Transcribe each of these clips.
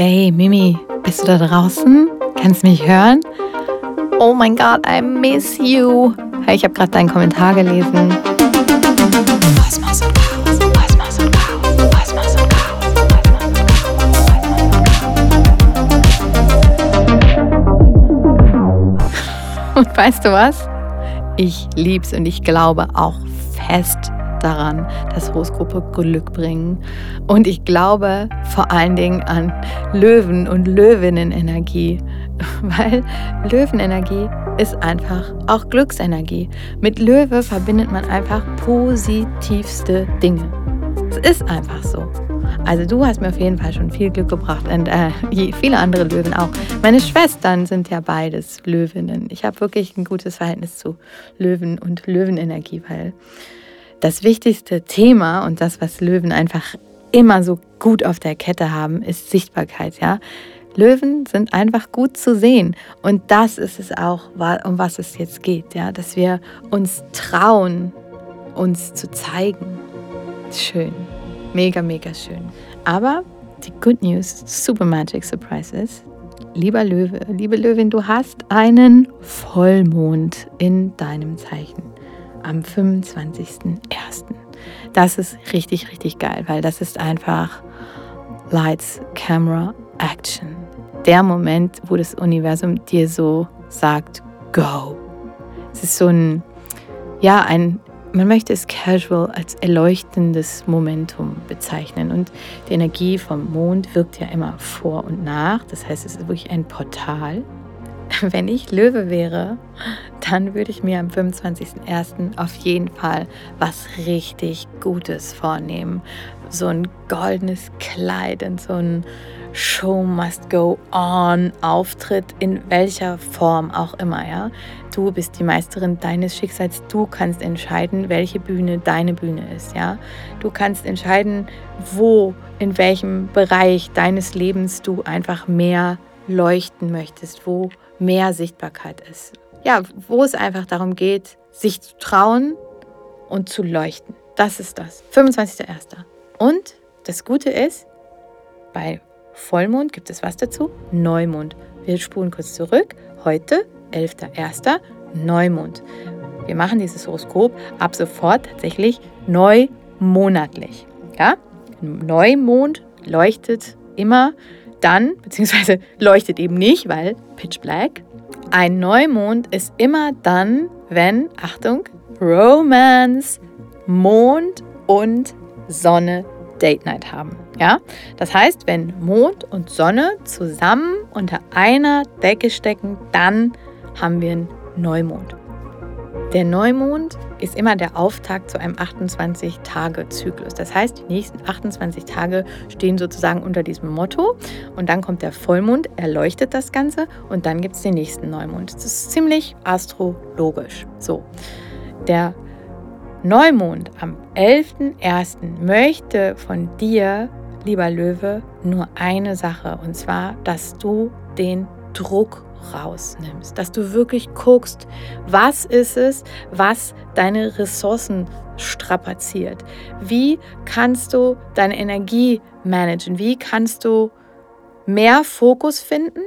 Ey, Mimi, bist du da draußen? Kannst du mich hören? Oh mein Gott, I miss you. Hey, ich habe gerade deinen Kommentar gelesen. Und weißt du was? Ich lieb's und ich glaube auch fest daran, dass Horoskope Glück bringen. Und ich glaube vor allen Dingen an Löwen und Löwinnenenergie, weil Löwenenergie ist einfach auch Glücksenergie. Mit Löwe verbindet man einfach positivste Dinge. Es ist einfach so. Also du hast mir auf jeden Fall schon viel Glück gebracht und äh, viele andere Löwen auch. Meine Schwestern sind ja beides Löwinnen. Ich habe wirklich ein gutes Verhältnis zu Löwen und Löwenenergie, weil das wichtigste Thema und das, was Löwen einfach immer so gut auf der Kette haben, ist Sichtbarkeit, ja. Löwen sind einfach gut zu sehen. Und das ist es auch, um was es jetzt geht, ja, dass wir uns trauen, uns zu zeigen. Schön. Mega, mega schön. Aber die Good News, Super Magic Surprises. Lieber Löwe, liebe Löwin, du hast einen Vollmond in deinem Zeichen am 25.01. Das ist richtig, richtig geil, weil das ist einfach Lights, Camera, Action. Der Moment, wo das Universum dir so sagt, go. Es ist so ein, ja, ein, man möchte es casual als erleuchtendes Momentum bezeichnen. Und die Energie vom Mond wirkt ja immer vor und nach. Das heißt, es ist wirklich ein Portal. Wenn ich Löwe wäre, dann würde ich mir am 25.01. auf jeden Fall was richtig Gutes vornehmen. So ein goldenes Kleid und so ein Show must go on Auftritt in welcher Form auch immer, ja. Du bist die Meisterin deines Schicksals. Du kannst entscheiden, welche Bühne deine Bühne ist, ja. Du kannst entscheiden, wo, in welchem Bereich deines Lebens du einfach mehr leuchten möchtest, wo mehr Sichtbarkeit ist. Ja, wo es einfach darum geht, sich zu trauen und zu leuchten. Das ist das. 25.01. Und das Gute ist, bei Vollmond gibt es was dazu? Neumond. Wir spulen kurz zurück. Heute, 11.01. Neumond. Wir machen dieses Horoskop ab sofort tatsächlich neumonatlich. Ja? Neumond leuchtet immer dann, beziehungsweise leuchtet eben nicht, weil Pitch Black. Ein Neumond ist immer dann, wenn, Achtung, Romance, Mond und Sonne Date Night haben. Ja? Das heißt, wenn Mond und Sonne zusammen unter einer Decke stecken, dann haben wir einen Neumond. Der Neumond ist immer der Auftakt zu einem 28-Tage-Zyklus. Das heißt, die nächsten 28 Tage stehen sozusagen unter diesem Motto und dann kommt der Vollmond, erleuchtet das Ganze und dann gibt es den nächsten Neumond. Das ist ziemlich astrologisch. So, der Neumond am 11.01. möchte von dir, lieber Löwe, nur eine Sache und zwar, dass du den Druck rausnimmst, dass du wirklich guckst, was ist es, was deine Ressourcen strapaziert. Wie kannst du deine Energie managen? Wie kannst du mehr Fokus finden?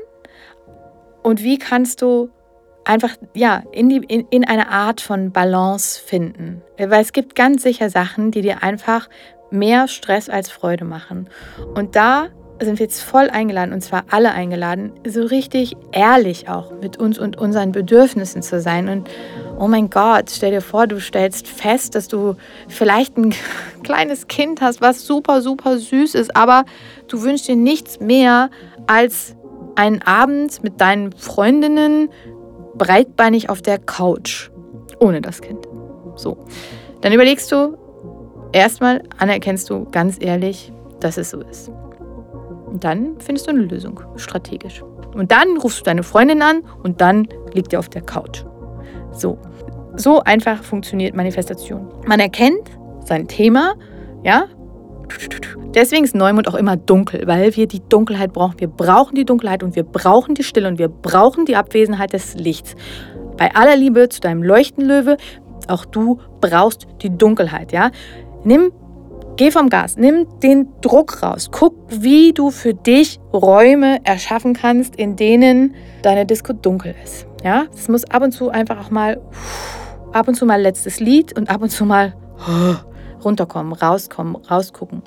Und wie kannst du einfach ja in, die, in, in eine Art von Balance finden? Weil es gibt ganz sicher Sachen, die dir einfach mehr Stress als Freude machen. Und da sind wir jetzt voll eingeladen, und zwar alle eingeladen, so richtig ehrlich auch mit uns und unseren Bedürfnissen zu sein. Und oh mein Gott, stell dir vor, du stellst fest, dass du vielleicht ein kleines Kind hast, was super, super süß ist, aber du wünschst dir nichts mehr als einen Abend mit deinen Freundinnen breitbeinig auf der Couch, ohne das Kind. So, dann überlegst du, erstmal anerkennst du ganz ehrlich, dass es so ist. Und dann findest du eine Lösung, strategisch. Und dann rufst du deine Freundin an und dann liegt ihr auf der Couch. So. So einfach funktioniert Manifestation. Man erkennt sein Thema, ja. Deswegen ist Neumond auch immer dunkel, weil wir die Dunkelheit brauchen. Wir brauchen die Dunkelheit und wir brauchen die Stille und wir brauchen die Abwesenheit des Lichts. Bei aller Liebe zu deinem Leuchtenlöwe, auch du brauchst die Dunkelheit, ja. Nimm Geh vom Gas, nimm den Druck raus. Guck, wie du für dich Räume erschaffen kannst, in denen deine Disco dunkel ist. Ja, es muss ab und zu einfach auch mal, ab und zu mal letztes Lied und ab und zu mal runterkommen, rauskommen, rausgucken.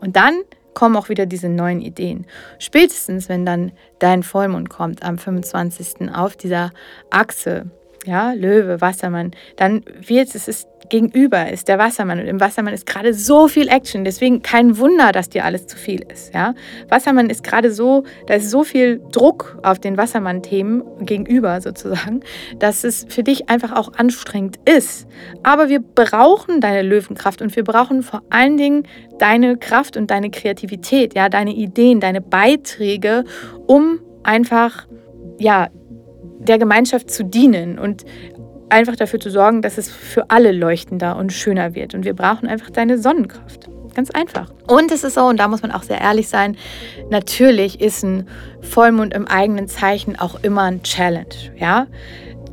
Und dann kommen auch wieder diese neuen Ideen. Spätestens, wenn dann dein Vollmond kommt am 25. auf dieser Achse, ja, Löwe, Wassermann, dann wird es, es gegenüber ist der Wassermann und im Wassermann ist gerade so viel Action, deswegen kein Wunder, dass dir alles zu viel ist, ja. Wassermann ist gerade so, da ist so viel Druck auf den Wassermann-Themen gegenüber sozusagen, dass es für dich einfach auch anstrengend ist. Aber wir brauchen deine Löwenkraft und wir brauchen vor allen Dingen deine Kraft und deine Kreativität, ja, deine Ideen, deine Beiträge, um einfach, ja, der Gemeinschaft zu dienen und einfach dafür zu sorgen, dass es für alle leuchtender und schöner wird. Und wir brauchen einfach deine Sonnenkraft. Ganz einfach. Und es ist so, und da muss man auch sehr ehrlich sein, natürlich ist ein Vollmond im eigenen Zeichen auch immer ein Challenge. Ja?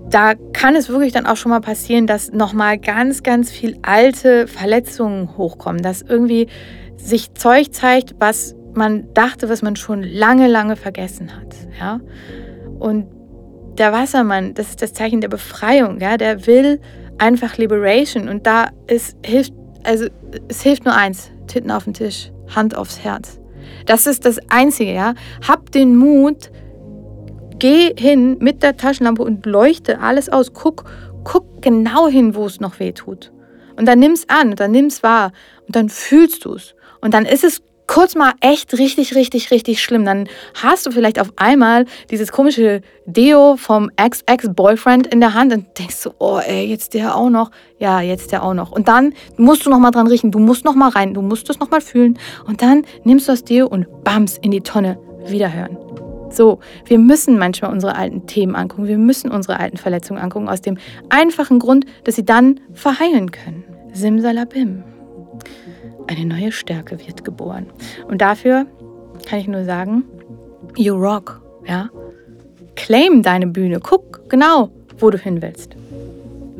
Da kann es wirklich dann auch schon mal passieren, dass nochmal ganz, ganz viel alte Verletzungen hochkommen, dass irgendwie sich Zeug zeigt, was man dachte, was man schon lange, lange vergessen hat. Ja? Und der Wassermann, das ist das Zeichen der Befreiung, ja, der will einfach Liberation und da ist hilft also es hilft nur eins, Titten auf den Tisch, Hand aufs Herz. Das ist das einzige, ja. Hab den Mut, geh hin mit der Taschenlampe und leuchte alles aus. Guck, guck genau hin, wo es noch weh tut. Und dann nimm's an, dann nimm's wahr und dann fühlst du's. Und dann ist es kurz mal echt richtig, richtig, richtig schlimm. Dann hast du vielleicht auf einmal dieses komische Deo vom Ex-Ex-Boyfriend in der Hand und denkst so, oh ey, jetzt der auch noch. Ja, jetzt der auch noch. Und dann musst du noch mal dran riechen. Du musst noch mal rein. Du musst es noch mal fühlen. Und dann nimmst du das Deo und bams in die Tonne wiederhören. So, wir müssen manchmal unsere alten Themen angucken. Wir müssen unsere alten Verletzungen angucken. Aus dem einfachen Grund, dass sie dann verheilen können. Simsalabim. Eine neue Stärke wird geboren. Und dafür kann ich nur sagen, you rock, ja. Claim deine Bühne. Guck genau, wo du hin willst.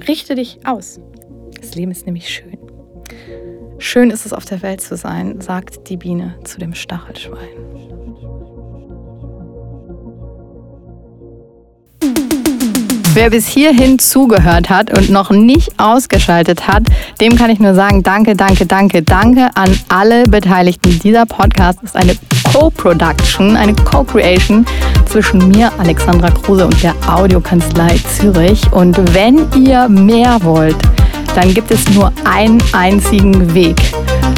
Richte dich aus. Das Leben ist nämlich schön. Schön ist es auf der Welt zu sein, sagt die Biene zu dem Stachelschwein. Wer bis hierhin zugehört hat und noch nicht ausgeschaltet hat, dem kann ich nur sagen, danke, danke, danke, danke an alle Beteiligten. Dieser Podcast ist eine Co-Production, eine Co-Creation zwischen mir, Alexandra Kruse und der Audiokanzlei Zürich. Und wenn ihr mehr wollt, dann gibt es nur einen einzigen Weg.